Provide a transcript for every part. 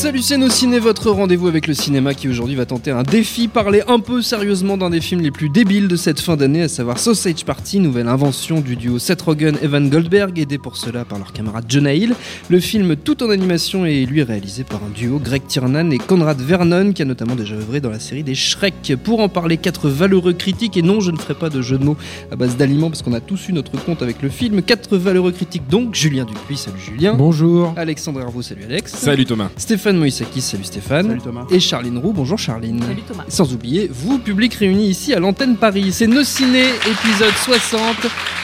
Salut c'est nos ciné, votre rendez-vous avec le cinéma qui aujourd'hui va tenter un défi, parler un peu sérieusement d'un des films les plus débiles de cette fin d'année, à savoir Sausage Party, nouvelle invention du duo Seth Rogen et Evan Goldberg, aidé pour cela par leur camarade Jonah Hill. Le film tout en animation est lui réalisé par un duo Greg Tiernan et Conrad Vernon qui a notamment déjà œuvré dans la série des Shrek. Pour en parler, quatre valeureux critiques, et non je ne ferai pas de jeu de mots à base d'aliments parce qu'on a tous eu notre compte avec le film. Quatre valeureux critiques donc, Julien Dupuis, salut Julien. Bonjour. Alexandre Hervaux, salut Alex. Salut Thomas. Stéphane Moïsakis, salut Stéphane. Salut Thomas. Et Charline Roux, bonjour Charline. Salut Thomas. Sans oublier, vous, public réuni ici à l'antenne Paris. C'est Nos Ciné, épisode 60,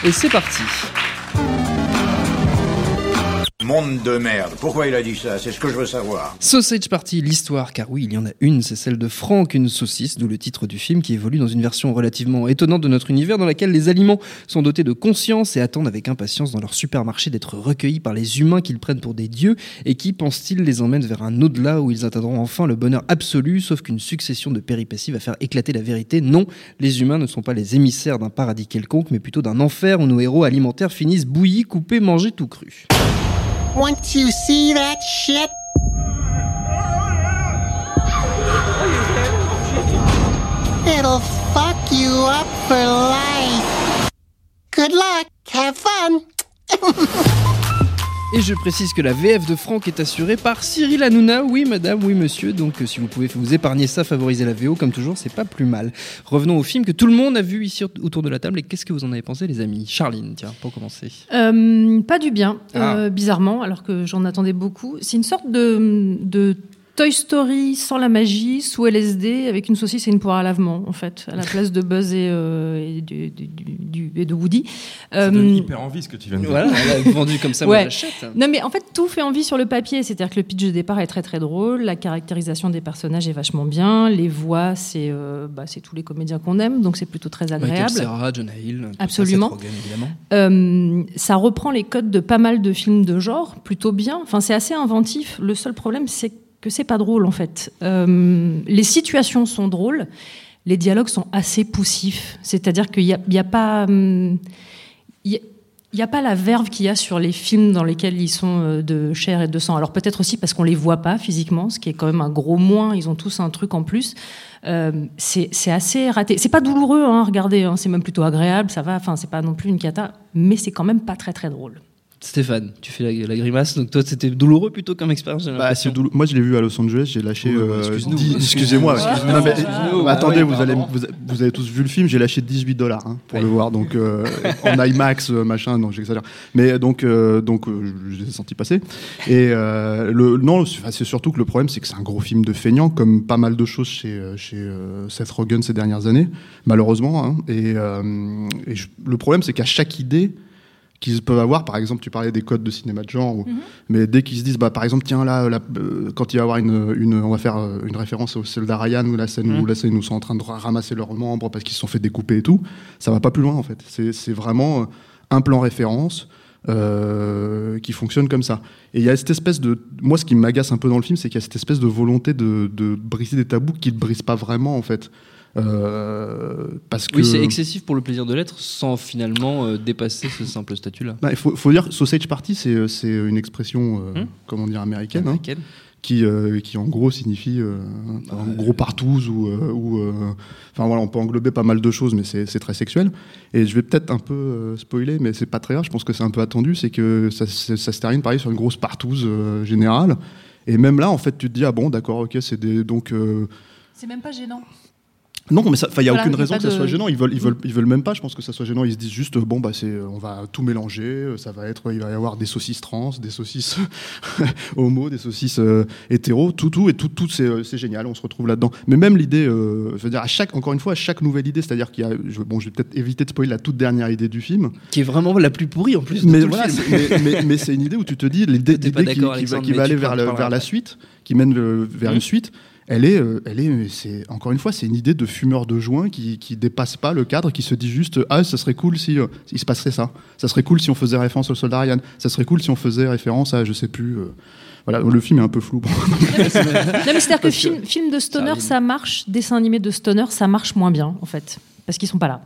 et c'est parti. Monde de merde. Pourquoi il a dit ça? C'est ce que je veux savoir. Sausage Party, l'histoire, car oui, il y en a une, c'est celle de Franck, une saucisse, d'où le titre du film qui évolue dans une version relativement étonnante de notre univers dans laquelle les aliments sont dotés de conscience et attendent avec impatience dans leur supermarché d'être recueillis par les humains qu'ils prennent pour des dieux et qui, pense-t-il, les emmènent vers un au-delà où ils atteindront enfin le bonheur absolu, sauf qu'une succession de péripéties va faire éclater la vérité. Non, les humains ne sont pas les émissaires d'un paradis quelconque, mais plutôt d'un enfer où nos héros alimentaires finissent bouillis, coupés, mangés tout cru. Want to see that shit? It'll fuck you up for life. Good luck. Have fun. Et je précise que la VF de Franck est assurée par Cyril Hanouna. Oui, madame, oui, monsieur. Donc, euh, si vous pouvez vous épargner ça, favoriser la VO, comme toujours, c'est pas plus mal. Revenons au film que tout le monde a vu ici autour de la table. Et qu'est-ce que vous en avez pensé, les amis? Charline, tiens, pour commencer. Euh, pas du bien, Ah. euh, bizarrement, alors que j'en attendais beaucoup. C'est une sorte de, de Toy Story sans la magie, sous LSD, avec une saucisse et une poire à lavement, en fait, à la place de Buzz et, euh, et, du- du- du- et de Woody. Ça donne Euh, hyper envie ce que tu viens de dire. Voilà, vendu comme ça, moi Ouais. j'achète. Non, mais en fait, tout fait envie sur le papier. C'est-à-dire que le pitch de départ est très très drôle, la caractérisation des personnages est vachement bien, les voix, c'est euh, bah, c'est tous les comédiens qu'on aime, donc c'est plutôt très Michael agréable. Cera, Jonah Hill, tout ça, Absolument. Évidemment. Euh, ça reprend les codes de pas mal de films de genre, plutôt bien. Enfin, c'est assez inventif. Le seul problème, c'est que c'est pas drôle en fait. Euh, les situations sont drôles, les dialogues sont assez poussifs. C'est-à-dire qu'il n'y a, a pas. hum, y a- pas la verve qu'il y a sur les films dans lesquels ils sont euh, de chair et de sang. Alors peut-être aussi parce qu'on les voit pas physiquement, ce qui est quand même un gros moins. Ils ont tous un truc en plus. Euh, c'est assez raté. C'est pas douloureux hein, à regarder. hein. C'est même plutôt agréable. Ça va. Enfin, c'est pas non plus une cata, mais c'est quand même pas très très drôle. Stéphane, tu fais la, la grimace, donc toi c'était douloureux plutôt comme expérience. Bah, l'impression. c'est doulou- Moi, je l'ai vu à Los Angeles. J'ai lâché. Euh, excuse-nous. 10 Excusez-moi. Mais- mais attendez, vous, allez, vous, vous avez tous vu le film. J'ai lâché 18 dollars hein, pour le voir. Donc euh, en IMAX, euh, machin. Non, j'exagère. Mais donc, euh, donc, euh, je les ai sentis passer. Et euh, le, non, c'est surtout que le problème, c'est que c'est un gros film de feignant, comme pas mal de choses chez, chez Seth Rogen ces dernières années, malheureusement. hein. Et, euh, et je- le problème, c'est qu'à chaque idée qu'ils peuvent avoir, par exemple, tu parlais des codes de cinéma de genre, ou- mais dès qu'ils se disent, bah, par exemple, tiens, là, là, euh, quand il va y avoir une, une, on va faire euh, une référence au soldat Ryan, ou la scène où la scène où ils sont en train de ra- ramasser leurs membres parce qu'ils se sont fait découper et tout, ça va pas plus loin, en fait. C'est vraiment euh, un plan référence. euh, qui fonctionne comme ça. Et il y a cette espèce de. Moi, ce qui m'agace un peu dans le film, c'est qu'il y a cette espèce de volonté de, de briser des tabous qui ne brisent pas vraiment, en fait. Euh, parce que. Oui, c'est excessif pour le plaisir de l'être sans finalement euh, dépasser ce simple statut-là. Bah, Il faut, faut dire, sausage party, c'est c'est une expression, euh, Hmm. comment dire, américaine, hein, qui, euh, qui en gros signifie euh, Bah, en gros partouze ou, euh, ou euh, enfin voilà, on peut englober pas mal de choses, mais c'est c'est très sexuel. Et je vais peut-être un peu euh, spoiler, mais c'est pas très grave. Je pense que c'est un peu attendu, c'est que ça, ça- ça se termine pareil sur une grosse partouze euh, générale. Et même là, en fait, tu te dis ah bon, d'accord, ok, c'est des donc. euh, C'est même pas gênant. Non, mais il n'y a Voilà, aucune y a raison que ça de- soit gênant. Ils veulent, ils veulent, ils veulent même pas. Je pense que ça soit gênant. Ils se disent juste, bon bah c'est, on va tout mélanger. euh, Ça va être, il va y avoir des saucisses trans, des saucisses homo, des saucisses euh, hétéro, tout, tout et tout, tout c'est, euh, c'est génial. On se retrouve là-dedans. Mais même l'idée, euh, je veux dire, à chaque, encore une fois, à chaque nouvelle idée, c'est-à-dire qu'il y a, je, bon, je vais peut-être éviter de spoiler la toute dernière idée du film. Qui est vraiment la plus pourrie en plus de Mais tout voilà, le film. c'est- mais, mais- mais c'est une idée où tu te dis l'idée, qui, qui va, qui va aller vers, la suite, qui mène vers une suite. Elle est, euh, elle est, c'est encore une fois, c'est une idée de fumeur de joint qui, qui dépasse pas le cadre, qui se dit juste ah, ça serait cool si euh, il se passerait ça. Ça serait cool si on faisait référence au soldat Ryan. Ça serait cool si on faisait référence à je sais plus. euh, voilà, le film est un peu flou. Non, mais c'est-à-dire que film, film de stoner, ça marche, dessin animé de stoner, ça marche moins bien, en fait. Parce qu'ils sont pas là.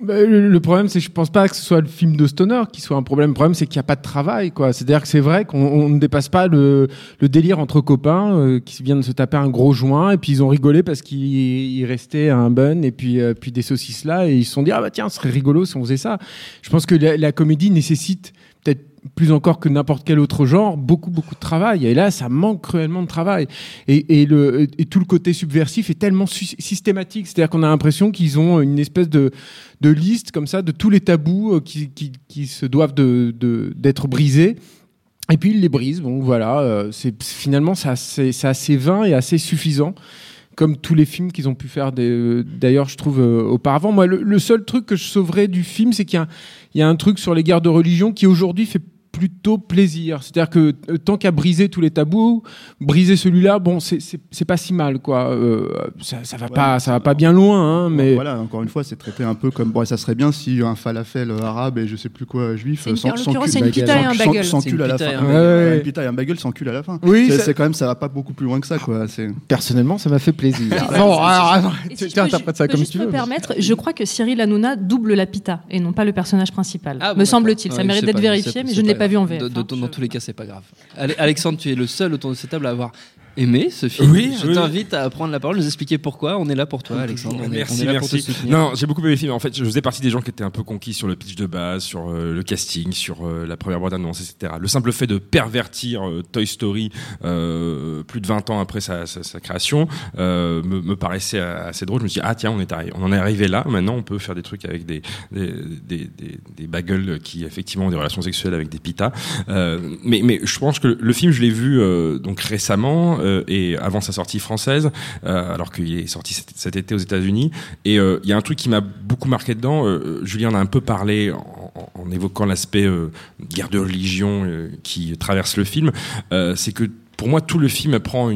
Bah, le, problème, c'est que je pense pas que ce soit le film de Stoner qui soit un problème. Le problème, c'est qu'il n'y a pas de travail, quoi. C'est-à-dire que c'est vrai qu'on on ne dépasse pas le, délire entre copains euh, qui viennent se taper un gros joint et puis ils ont rigolé parce qu'il il restait un bun et puis, euh, puis des saucisses là et ils se sont dit ah bah tiens, ce serait rigolo si on faisait ça. Je pense que la, comédie nécessite plus encore que n'importe quel autre genre, beaucoup, beaucoup de travail. Et là, ça manque cruellement de travail. Et, tout le côté subversif est tellement sy- systématique. C'est-à-dire qu'on a l'impression qu'ils ont une espèce de, liste comme ça de tous les tabous euh, qui, se doivent d'être brisés. Et puis ils les brisent. Bon, voilà. euh, finalement c'est assez, vain et assez suffisant, comme tous les films qu'ils ont pu faire. des- D'ailleurs, je trouve euh, auparavant. Moi, le, seul truc que je sauverais du film, c'est qu'il y a un truc sur les guerres de religion qui aujourd'hui fait plutôt plaisir. C'est-à-dire que euh, tant qu'à briser tous les tabous, briser celui-là, bon, c'est- pas si mal, quoi. Euh, ça, ça va Ouais, pas, ça va pas bien loin, hein, mais voilà, encore une fois, c'est traité un peu comme bon, ça serait bien si un falafel arabe et je sais plus quoi juif une- sans- en sans l'occurrence, cul- c'est une pita et un bagel. sans cul à la pita et fin. un bagel. Ouais, ouais. Une pita et un bagel sans cul à la fin. Oui, c'est quand même ça va pas beaucoup plus loin que ça, quoi. Personnellement, ça m'a fait plaisir. Si- alors, tu si interprètes ça comme tu veux. permettre, je crois que Cyril Hanouna double la pita et non pas le personnage principal. Ah, me semble-t-il. Ça mérite d'être vérifié, mais je ne l'ai pas vu en. VF. Hein. dans tous les cas, c'est pas grave. Ale- Alexandre, tu es le seul autour de cette table à avoir aimé ce film. Oui, je oui. t'invite à prendre la parole, nous expliquer pourquoi. On est là pour toi, Alexandre. On est, Merci, on est là pour te merci. soutenir. Non, j'ai beaucoup aimé le film. En fait, je faisais partie des gens qui étaient un peu conquis sur le pitch de base, sur euh, le casting, sur euh, la première bande annonce, etc. Le simple fait de pervertir euh, Toy Story euh, plus de 20 ans après sa, sa- sa création euh, me, me paraissait assez drôle. Je me suis dit, ah tiens, on, est arri- on en est arrivé là. Maintenant, on peut faire des trucs avec des, des, des, des, des bagels qui, effectivement, ont des relations sexuelles avec des pitas. Euh, mais, mais je pense que le film, je l'ai vu euh, donc récemment euh, et avant sa sortie française, euh, alors qu'il est sorti cet, été aux États-Unis. Et euh, il y a un truc qui m'a beaucoup marqué dedans. Julien en a un peu parlé en, évoquant l'aspect guerre de religion qui traverse le film. C'est que pour moi, tout le film prend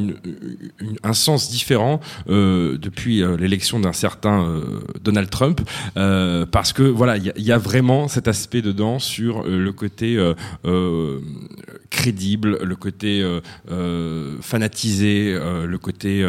un sens différent depuis l'élection d'un certain Donald Trump, parce que voilà, il y, a- vraiment cet aspect dedans sur le côté crédible, le côté euh, euh, fanatisé, euh, le côté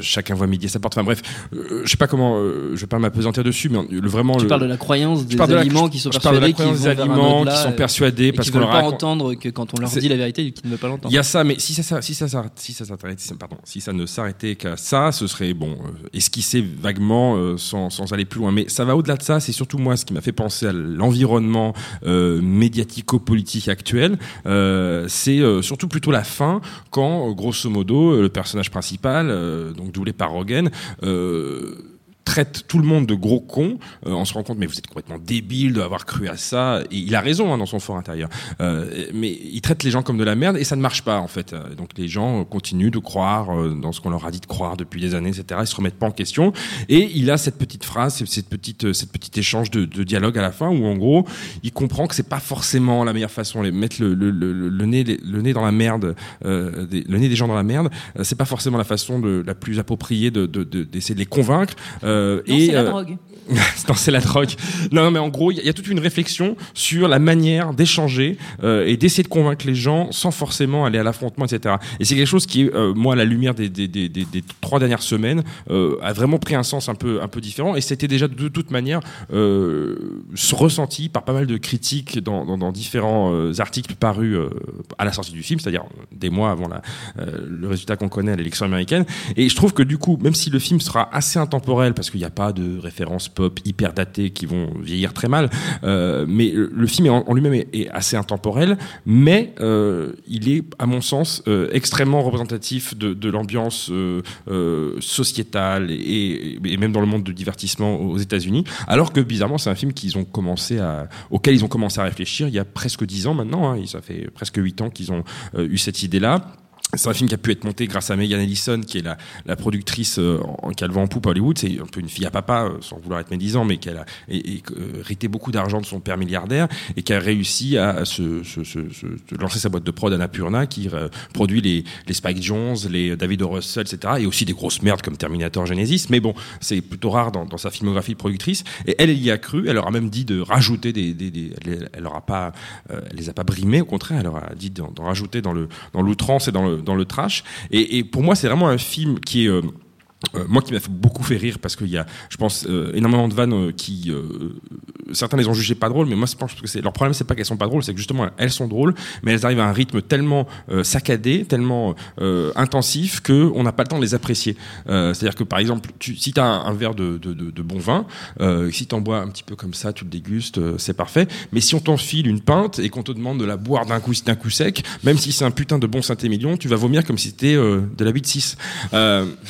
chacun voit midi à sa porte. Enfin bref, je sais pas comment, je vais pas m'apesantir dessus, mais le, vraiment Tu le, parles de la croyance des parle de la- aliments qui sont persuadés vont des aliments qui sont persuadés et parce qui qu'on leur pas entendre que quand on leur dit la vérité, qu'ils ne veulent pas l'entendre. il y a ça, mais si ça, si ça, si ça, pardon, si ça ne s'arrêtait qu'à ça, ce serait bon, esquisser vaguement sans, sans aller plus loin. Mais ça va au-delà de ça. C'est surtout moi ce qui m'a fait penser à l'environnement euh, médiatico-politique actuel. Euh, c'est euh, surtout plutôt la fin, quand euh, grosso modo le personnage principal, donc doublé par Rogen. Traite tout le monde de gros cons, euh, on se rend compte mais vous êtes complètement débile d'avoir cru à ça. Et il a raison hein, dans son fort intérieur. Euh, mais il traite les gens comme de la merde et ça ne marche pas en fait. Euh, Donc les gens euh, continuent de croire euh, dans ce qu'on leur a dit de croire depuis des années, etc. Ils se remettent pas en question. Et il a cette petite phrase, cette petite, cette petite échange de, de dialogue à la fin où en gros il comprend que c'est pas forcément la meilleure façon de mettre le, le, le, le nez, le nez dans la merde, euh, des- le nez des gens dans la merde. c'est pas forcément la façon de, la plus appropriée de, de, de- d'essayer de les convaincre. Euh, Non, et c'est la euh, drogue. non, c'est la drogue. Non, mais en gros, il y, a- toute une réflexion sur la manière d'échanger euh, et d'essayer de convaincre les gens sans forcément aller à l'affrontement, etc. Et c'est quelque chose qui, euh, moi, à la lumière des, des, des, des, trois dernières semaines, euh, a vraiment pris un sens un peu, un peu différent. Et c'était déjà de toute manière euh, ressenti par pas mal de critiques dans, dans, dans différents euh, articles parus euh, à la sortie du film, c'est-à-dire des mois avant la, le résultat qu'on connaît à l'élection américaine. Et je trouve que du coup, même si le film sera assez intemporel, parce qu'il n'y a pas de références pop hyper datées qui vont vieillir très mal. Euh, mais le, film en, lui-même est, assez intemporel, mais euh, il est, à mon sens, euh, extrêmement représentatif de, de l'ambiance sociétale et, et même dans le monde du divertissement aux États-Unis. Alors que bizarrement, c'est un film qu'ils ont commencé à, auquel ils ont commencé à réfléchir il y a presque dix ans maintenant. Hein, ça fait presque huit ans qu'ils ont eu cette idée-là. C'est un film qui a pu être monté grâce à Megan Ellison, qui est la, la productrice euh, en, vent en poupe à Hollywood. C'est un peu une fille à papa, euh, sans vouloir être médisant, mais qui a et, euh, hérité beaucoup d'argent de son père milliardaire et qui a réussi à se, se, se, se lancer sa boîte de prod Annapurna, qui euh, produit les, les Spike Jones, les David O. Russell, etc. Et aussi des grosses merdes comme Terminator Genesis. Mais bon, c'est plutôt rare dans, dans, sa filmographie de productrice. Et elle, elle y a cru. Elle leur a même dit de rajouter des, des, des elle, elle, leur a pas, euh, elle les a pas brimés. Au contraire, elle leur a dit d'en rajouter dans le dans l'outrance et dans le dans le trash. Et, pour moi, c'est vraiment un film qui est euh, moi qui m'a beaucoup fait rire parce qu'il y a, je pense, euh, énormément de vannes euh, qui, certains les ont jugées pas drôles, mais moi je pense que leur problème, c'est pas qu'elles sont pas drôles, c'est que justement elles sont drôles, mais elles arrivent à un rythme tellement saccadé, tellement intensif que on n'a pas le temps de les apprécier. C'est-à-dire que par exemple, si tu as un, un, verre de, bon vin, si t'en bois un petit peu comme ça, tu le dégustes, c'est parfait. Mais si on t'enfile une pinte et qu'on te demande de la boire d'un coup, coup sec, même si c'est un putain de bon Saint-Émilion, tu vas vomir comme si c'était de la 8-6.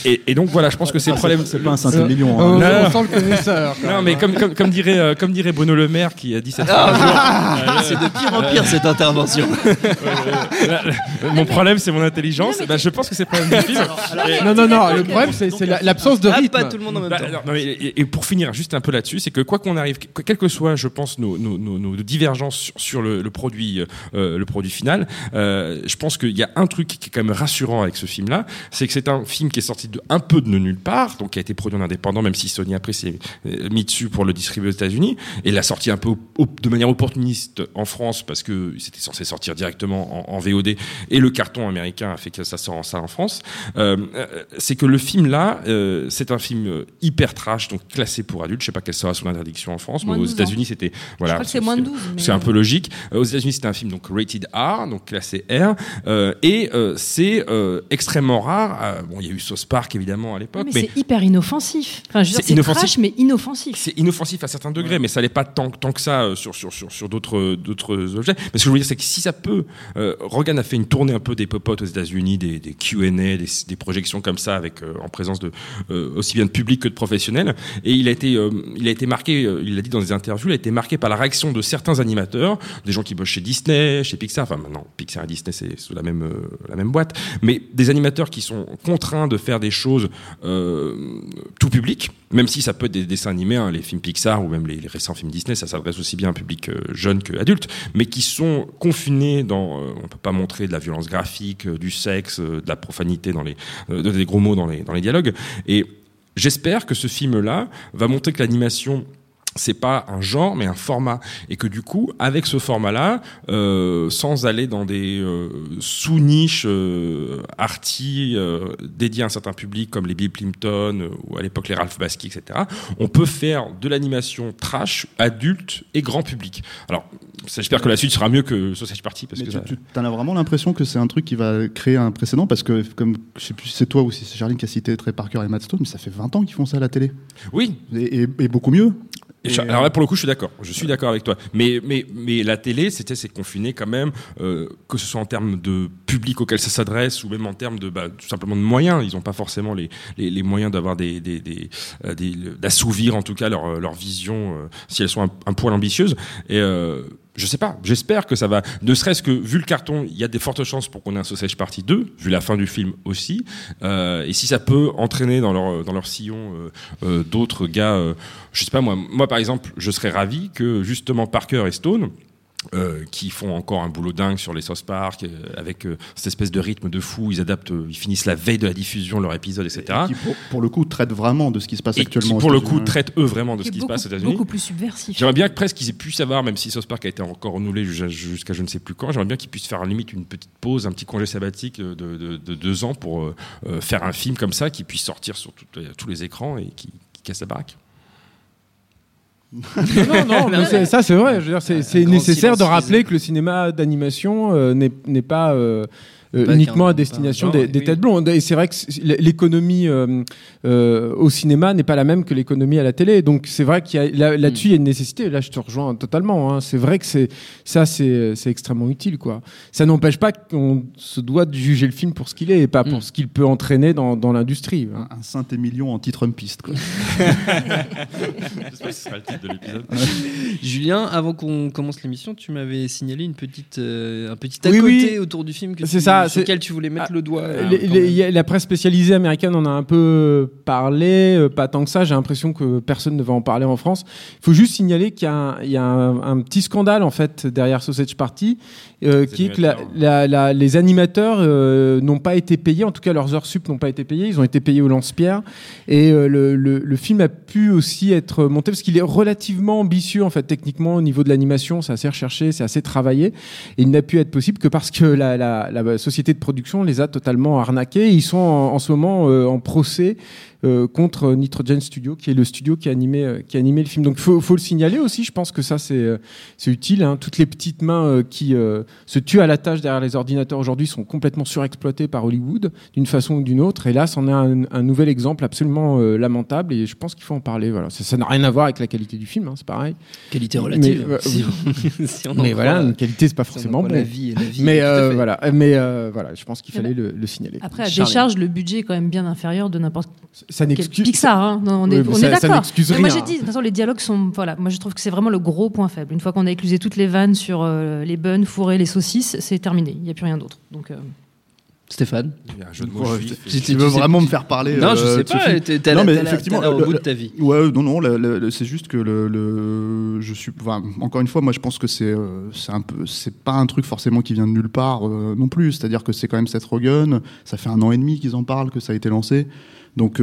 et, et donc voilà, je pense que c'est le problème. C'est pas un Saint-Émilion. Hein. Euh, on sent le connaisseur. non, mais comme, comme, comme, dirait, euh, comme dirait Bruno Le Maire qui a dit cette ah, C'est de pire en pire cette intervention. mon problème, c'est mon intelligence. bah, je pense que c'est le problème du film. non, non, non. Le problème, c'est l'absence de rythme. Pas tout le monde en même bah, temps. Non, mais, et, pour finir, juste un peu là-dessus, c'est que quoi qu'on arrive, quel que soit, je pense, nos, nos, nos, nos divergences sur, sur le, le, produit, euh, le produit final, euh, je pense qu'il y a un truc qui est quand même rassurant avec ce film-là, c'est que c'est un film qui est sorti de un peu de nulle part, donc qui a été produit en indépendant, même si Sony après s'est mis dessus pour le distribuer aux États-Unis, et l'a sorti un peu de manière opportuniste en France parce que c'était censé sortir directement en, en, VOD, et le carton américain a fait que ça sort en ça en France. Euh, c'est que le film là, euh, c'est un film hyper trash, donc classé pour adultes. Je sais pas quelle sera son interdiction en France, moins mais aux États-Unis c'était voilà. c'est moins de 12. C'est un peu logique. Euh, aux États-Unis c'était un film donc rated R, donc classé R, euh, et c'est extrêmement rare. bon, il y a eu Sauce Park évidemment à l'époque, mais, mais c'est hyper inoffensif. Enfin, je veux dire, c'est trash, mais inoffensif. C'est inoffensif à certains degrés, ouais. mais ça n'est pas tant, tant, que ça sur, sur, sur, sur d'autres, d'autres objets. Mais ce que je veux dire, c'est que si ça peut, euh, Rogan a fait une tournée un peu des popotes aux États-Unis, des, des Q&A, des, des, projections comme ça, avec euh, en présence de euh, aussi bien de public que de professionnels. Et il a été, il a été marqué, il l'a dit dans des interviews, il a été marqué par la réaction de certains animateurs, des gens qui bossent chez Disney, chez Pixar. Enfin, maintenant, Pixar et Disney, c'est sous la même, la même boîte. Mais des animateurs qui sont contraints de faire des choses tout public, même si ça peut être des dessins animés, hein, les films Pixar ou même les, récents films Disney, ça s'adresse aussi bien à un public euh, jeune que adulte, mais qui sont confinés dans, euh, on peut pas montrer de la violence graphique, euh, du sexe, de la profanité dans les, des gros mots dans les, dans les dialogues. Et j'espère que ce film-là va montrer que l'animation c'est pas un genre mais un format. Et que du coup avec ce format là euh, sans aller dans des euh, sous niches euh, arty euh, dédiées à un certain public comme les Bill Plimpton ou à l'époque les Ralph Bakshi etc on peut faire de l'animation trash adulte et grand public. Alors j'espère que la suite sera mieux que Sausage Party parce mais que tu, ça... tu en as vraiment l'impression que c'est un truc qui va créer un précédent parce que comme je sais plus si c'est toi ou si c'est Charline qui a cité Trey Parker et Matt Stone mais ça fait 20 ans qu'ils font ça à la télé. Oui. Et, et, et beaucoup mieux et alors là, pour le coup, je suis d'accord. Je suis d'accord avec toi. Mais, mais, mais la télé, c'était, c'est confiné quand même, euh, que ce soit en termes de public auquel ça s'adresse ou même en termes de, bah, tout simplement de moyens. Ils n'ont pas forcément les, les, les moyens d'avoir des, des, des, des d'assouvir en tout cas leur, leur vision, euh, si elles sont un, un poil ambitieuses. Et, euh, je sais pas, j'espère que ça va, ne serait-ce que vu le carton, il y a des fortes chances pour qu'on ait un Sausage Party 2, vu la fin du film aussi, euh, et si ça peut entraîner dans leur, dans leur sillon euh, euh, d'autres gars, je sais pas moi, moi par exemple, je serais ravi que justement Parker et Stone, euh, qui font encore un boulot dingue sur les South Park euh, avec euh, cette espèce de rythme de fou. Ils adaptent, euh, ils finissent la veille de la diffusion leur épisode, etc. Et qui pour, pour, le coup traitent vraiment de ce qui se passe et actuellement. Qui, pour le coup traitent eux vraiment de ce qui beaucoup, se passe aux États-Unis. Beaucoup plus subversif. J'aimerais bien que presque ils aient pu savoir, même si South Park a été encore renouvelé jusqu'à je ne sais plus quand. J'aimerais bien qu'ils puissent faire limite une petite pause, un petit congé sabbatique de, de, de deux ans pour euh, faire un film comme ça qui puisse sortir sur tout, tous les écrans et qui, qui casse la baraque non, non, mais ça c'est vrai. C'est nécessaire de rappeler que le cinéma d'animation euh, n'est pas euh, euh, uniquement à destination des, genre, des oui. têtes blondes. Et c'est vrai que l'économie euh, euh, au cinéma n'est pas la même que l'économie à la télé. Donc c'est vrai qu'il y a là- là-dessus il y a une nécessité. Là, je te rejoins totalement. hein. C'est vrai que c'est ça, c'est extrêmement utile, quoi. Ça n'empêche pas qu'on se doit de juger le film pour ce qu'il est et pas pour ce qu'il peut entraîner dans, dans l'industrie. hein. Un Saint-Émilion anti-Trumpiste. quoi. J'espère que ce sera le titre de l'épisode. Julien, avant qu'on commence l'émission, tu m'avais signalé une petite, euh, un petit à Oui, côté oui. autour du film C'est tu- ça, sur c'est- lequel tu voulais mettre le doigt. euh, Les- quand les- même. y a- la presse spécialisée américaine en a un peu parlé, euh, pas tant que ça. J'ai l'impression que personne ne va en parler en France. Il faut juste signaler qu'il y a, un, il y a un, un petit scandale en fait derrière Sausage Party, euh, qui est que la- animateurs. la- la- les animateurs euh, n'ont pas été payés, en tout cas leurs heures sup n'ont pas été payées. Ils ont été payés au lance-pierre et euh, le, le- le film a pu aussi être monté parce qu'il est relativement ambitieux en fait techniquement au niveau de l'animation. C'est assez recherché, c'est assez travaillé. Et il n'a pu être possible que parce que la, la- la société de production les a totalement arnaqués. Ils sont en, en ce moment euh, en procès euh, contre Nitrogen Studio, qui est le studio qui a animé, euh, qui a animé le film. Donc il faut, faut le signaler aussi. Je pense que ça c'est utile. hein. Toutes les petites mains qui se tuent à la tâche derrière les ordinateurs aujourd'hui sont complètement surexploitées par Hollywood d'une façon ou d'une autre. Et là, c'en est un, un nouvel exemple absolument lamentable. Et je pense qu'il faut en parler. Voilà, ça n'a rien à voir avec la qualité du film. hein, c'est pareil. Qualité relative. Mais, si on- si on en mais voilà, une qualité, c'est pas si on en forcément bon. la vie et la vie, mais euh, voilà, mais euh, voilà, je pense qu'il fallait le, le signaler. Après, à Charlie. décharge, le budget est quand même bien inférieur de n'importe ça quel n'excuse Pixar. Hein. Non, on est, Oui, est ça d'accord. Moi, j'ai dit, de toute façon, les dialogues sont. Voilà, moi, je trouve que c'est vraiment le gros point faible. Une fois qu'on a éclusé toutes les vannes sur euh, les buns, fourrés, les saucisses, c'est terminé. Il n'y a plus rien d'autre. Donc. euh, Stéphane juif. tu, veux vraiment me faire parler Non, je euh, sais pas. t'es- au bout de ta vie. Ouais, non, non, c'est juste que le, le- je suis, enfin, encore une fois, moi, je pense que c'est, euh, c'est un peu, c'est pas un truc forcément qui vient de nulle part euh, non plus. C'est-à-dire que c'est quand même Seth Rogen. Ça fait un an et demi qu'ils en parlent, que ça a été lancé. Donc,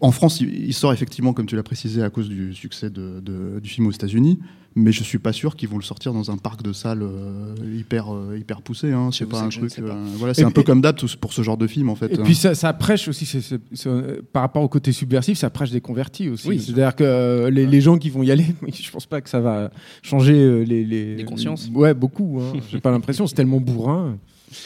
en France, il, il sort effectivement, comme tu l'as précisé, à cause du succès de- de- du film aux États-Unis. Mais je suis pas sûr qu'ils vont le sortir dans un parc de salles euh, hyper, euh, hyper poussé. Hein. Pas un ne truc. pas. euh, voilà, c'est un peu comme d'hab pour ce genre de film, en fait. Et hein. puis ça, ça prêche aussi, euh, par rapport au côté subversif, ça prêche des convertis aussi. Oui. C'est-à-dire que euh, les, les gens qui vont y aller, je pense pas que ça va changer euh, les, les, Les consciences. Ouais, beaucoup. Hein. J'ai pas l'impression, c'est tellement bourrin.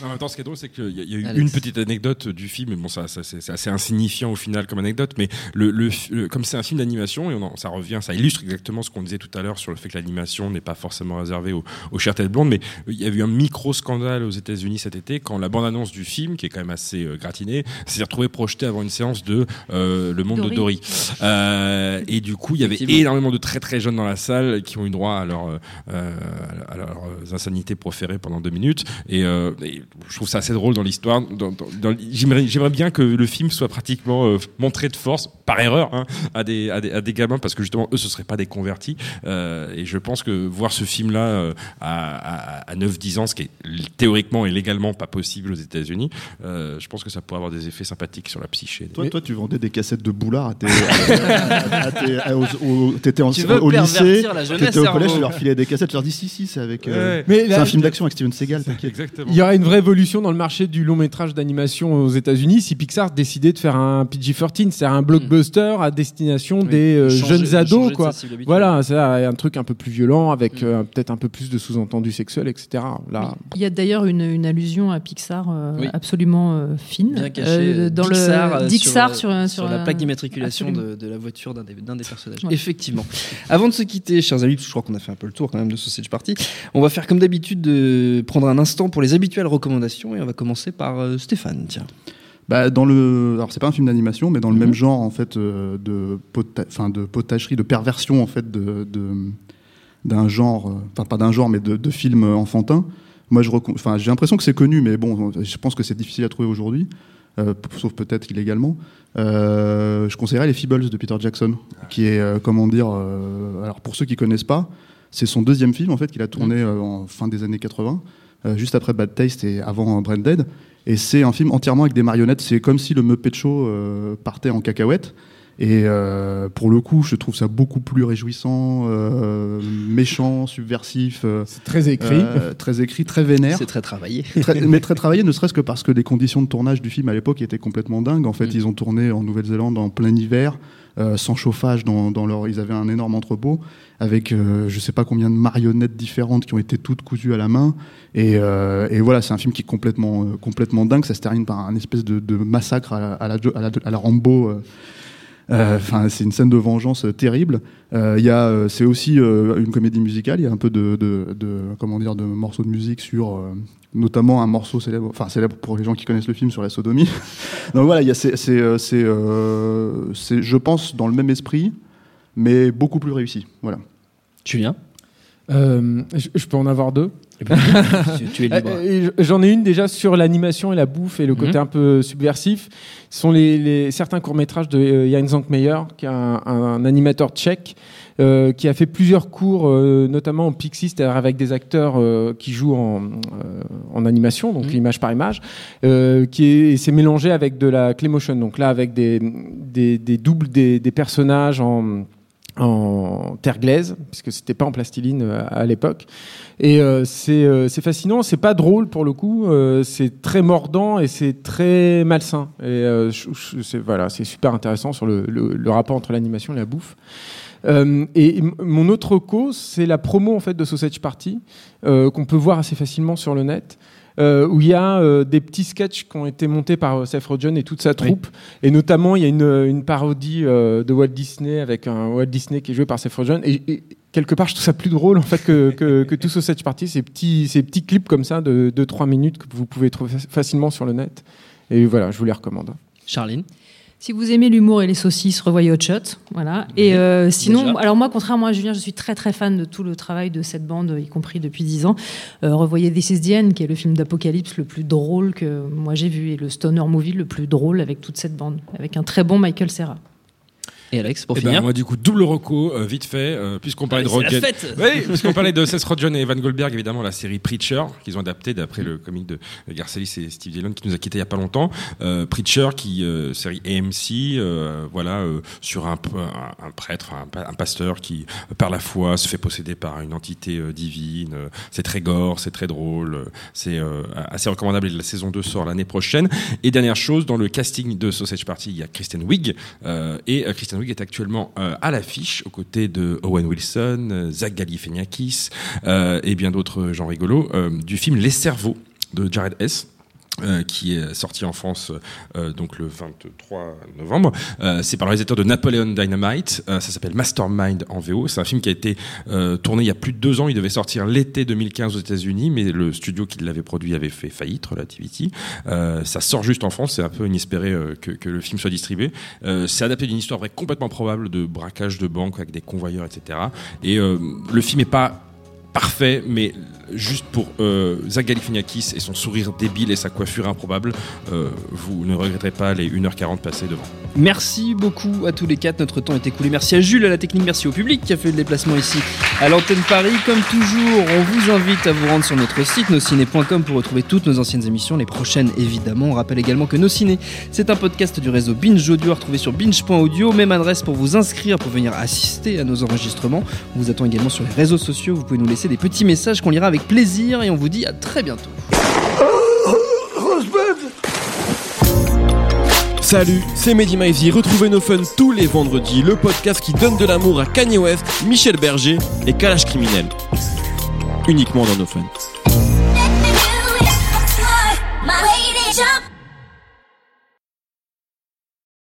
En même temps, ce qui est drôle, c'est qu'il y a, eu Alex. une petite anecdote du film, mais bon, ça, ça, c'est assez insignifiant au final comme anecdote, mais le, le, le- comme c'est un film d'animation, et on en- ça revient, ça illustre exactement ce qu'on disait tout à l'heure sur le fait que l'animation n'est pas forcément réservée aux, aux chères têtes blondes, mais euh, il y a eu un micro-scandale aux États-Unis cet été quand la bande-annonce du film, qui est quand même assez euh, gratinée, s'est retrouvée projetée avant une séance de euh, Le Monde de Dory. Dory. Euh, et du coup, il y avait énormément de très très jeunes dans la salle qui ont eu droit à leur à leurs insanités proférées pendant deux minutes. Et, et je trouve ça assez drôle dans l'histoire. J'aimerais bien que le film soit pratiquement euh, montré de force, par erreur, hein, à, des, à, des, à des gamins, parce que justement, eux, ce seraient pas des convertis. Euh, et je pense que voir ce film-là euh, à, à, à 9-10 ans, ce qui est théoriquement et légalement pas possible aux États-Unis, euh, je pense que ça pourrait avoir des effets sympathiques sur la psyché. Toi, toi, tu vendais des cassettes de boulard à tes. T'étais au lycée, t'étais au collège, tu leur filais des cassettes, tu leur dis si, si, c'est avec. euh, Ouais. Mais c'est un film d'action avec Steven Seagal, t'inquiète. Exactement. Il y aurait une vraie évolution dans le marché du long métrage d'animation aux États-Unis si Pixar décidait de faire un PG-13, c'est-à-dire un blockbuster à destination des euh, Changer- jeunes ados, de quoi. Voilà, c'est un truc un peu plus violent avec euh, peut-être un peu plus de sous-entendus sexuels, etc. Là, Il y a d'ailleurs une, une allusion à Pixar euh, Oui. absolument euh, fine. Bien caché. euh, dans Dixar, le Dixar sur, sur, sur, sur la un- plaque d'immatriculation de, de la voiture d'un des, d'un des personnages. Ouais. Effectivement. Avant de se quitter, chers amis, parce que je crois qu'on a fait un peu le tour quand même de Sausage Party, on va faire comme d'habitude de prendre un instant pour les habituelles recommandations et on va commencer par euh, Stéphane. Tiens. Bah, dans le, alors c'est pas un film d'animation, mais dans le Mhm. même genre en fait euh, de, pota... enfin, de potagerie, de perversion en fait de, de- d'un genre, euh, enfin pas d'un genre, mais de, de film enfantin. Moi, je, recon- enfin, j'ai l'impression que c'est connu, mais bon, je pense que c'est difficile à trouver aujourd'hui, euh, sauf peut-être illégalement. Euh, je conseillerais les Feebles de Peter Jackson, qui est, euh, comment dire, euh, alors pour ceux qui connaissent pas, c'est son deuxième film en fait qu'il a tourné euh, en fin des années 80, euh, juste après Bad Taste et avant Brain Dead. Et c'est un film entièrement avec des marionnettes. C'est comme si le Muppet Show euh, partait en cacahuète. Et euh, pour le coup, je trouve ça beaucoup plus réjouissant, euh, méchant, subversif. euh, c'est très écrit. euh, très écrit, très vénère. C'est très travaillé. Très- mais très travaillé, ne serait-ce que parce que les conditions de tournage du film à l'époque étaient complètement dingues. En fait, Mm. ils ont tourné en Nouvelle-Zélande en plein hiver, euh, sans chauffage dans, dans leur. Ils avaient un énorme entrepôt avec euh, je sais pas combien de marionnettes différentes qui ont été toutes cousues à la main. Et, euh, et voilà, c'est un film qui est complètement, euh, complètement dingue. Ça se termine par un espèce de, massacre à à la, à la- à la Rambo. Euh, Enfin, c'est une scène de vengeance euh, terrible. Euh, Il y a, c'est aussi une comédie musicale. Il y a un peu de, comment dire, de morceaux de musique sur, notamment un morceau célèbre, enfin célèbre pour les gens qui connaissent le film sur la sodomie. Donc voilà, c'est, euh, je pense, dans le même esprit, mais beaucoup plus réussi. Voilà. Euh, je, je peux en avoir deux? J'en ai une déjà sur l'animation et la bouffe et le côté Mhm. un peu subversif. Ce sont les, les- certains courts-métrages de euh, Jan Zankmeyer, qui est un, un animateur tchèque, euh, qui a fait plusieurs cours, euh, notamment en Pixie, c'est-à-dire avec des acteurs euh, qui jouent en, en animation, donc image par image, qui est, et c'est mélangé avec de la Claymotion, donc là avec des, des, des doubles des, des personnages en en terre glaise, puisque c'était pas en plastiline euh, à l'époque. Et euh, c'est euh, fascinant, c'est pas drôle pour le coup, euh, c'est très mordant et c'est très malsain. Et euh, c'est voilà, c'est super intéressant sur le, le- le rapport entre l'animation et la bouffe. Euh, et mon autre cause, c'est la promo en fait de Sausage Party euh, qu'on peut voir assez facilement sur le net. Euh, où il y a euh, des petits sketchs qui ont été montés par euh, Seth Rogen et toute sa troupe. Et notamment, il y a une, une parodie de Walt Disney avec un Walt Disney qui est joué par Seth Rogen. Et, et quelque part, je trouve ça plus drôle en fait que, que, que tout Sausage Party. Ces petits, ces petits clips comme ça de 2-3 minutes que vous pouvez trouver fac- facilement sur le net. Et voilà, je vous les recommande. Charline? Si vous aimez l'humour et les saucisses, revoyez Hot Shot. Voilà. Et euh, sinon, Déjà. alors moi, contrairement à Julien, je suis très très fan de tout le travail de cette bande, y compris depuis 10 ans. Euh, revoyez This Is the End, qui est le film d'apocalypse le plus drôle que moi j'ai vu, et le stoner movie le plus drôle avec toute cette bande, avec un très bon Michael Serra. Et Alex, pour Eh ben, moi, du coup, double reco, euh, vite fait, euh, puisqu'on parlait Allez, de fête Oui, puisqu'on parlait de Seth Rogen et Evan Goldberg, évidemment, la série Preacher, qu'ils ont adapté d'après le comic de Garcelis et Steve Dillon, qui nous a quittés il y a pas longtemps. Euh, Preacher, qui, euh, série AMC, euh, voilà, euh, sur un, peu- un, un prêtre, un, pa- un pasteur qui, par la foi, se fait posséder par une entité divine. C'est très gore, c'est très drôle, c'est euh, assez recommandable. Et la saison 2 sort l'année prochaine. Et dernière chose, dans le casting de Sausage Party, il y a Kristen Wiig. euh, et euh, Kristen Est actuellement euh, à l'affiche aux côtés de Owen Wilson, euh, Zach Galifianakis euh, et bien d'autres gens rigolos du film Les Cerveaux de Jared S. euh, qui est sorti en France euh, donc le 23 novembre. Euh, c'est par le réalisateur de Napoleon Dynamite. Ça s'appelle Mastermind en VO. C'est un film qui a été tourné il y a plus de deux ans. Il devait sortir l'été 2015 aux États-Unis, mais le studio qui l'avait produit avait fait faillite, Relativity. Ça sort juste en France. C'est un peu inespéré que, le film soit distribué. C'est adapté d'une histoire vraie complètement probable de braquage de banque avec des convoyeurs, etc. Et le film est pas parfait, mais juste pour euh, et son sourire débile et sa coiffure improbable, euh, vous ne regretterez pas les 1h40 passées devant. Merci beaucoup à tous les quatre, notre temps est écoulé. Merci à Jules, à la technique, merci au public qui a fait le déplacement ici à l'antenne Paris. Comme toujours, on vous invite à vous rendre sur notre site nosciné.com pour retrouver toutes nos anciennes émissions, les prochaines évidemment. On rappelle également que Nos Ciné, c'est un podcast du réseau Binge Audio à retrouver sur binge.audio, même adresse pour vous inscrire, pour venir assister à nos enregistrements. On vous attend également sur les réseaux sociaux, vous pouvez nous laisser des petits messages qu'on lira plaisir et on vous dit à très bientôt. Salut, c'est Mehdi Maizy. Retrouvez nos fun tous les vendredis, le podcast qui donne de l'amour à Kanye West, Michel Berger et Kalash Criminel. Uniquement dans nos fun.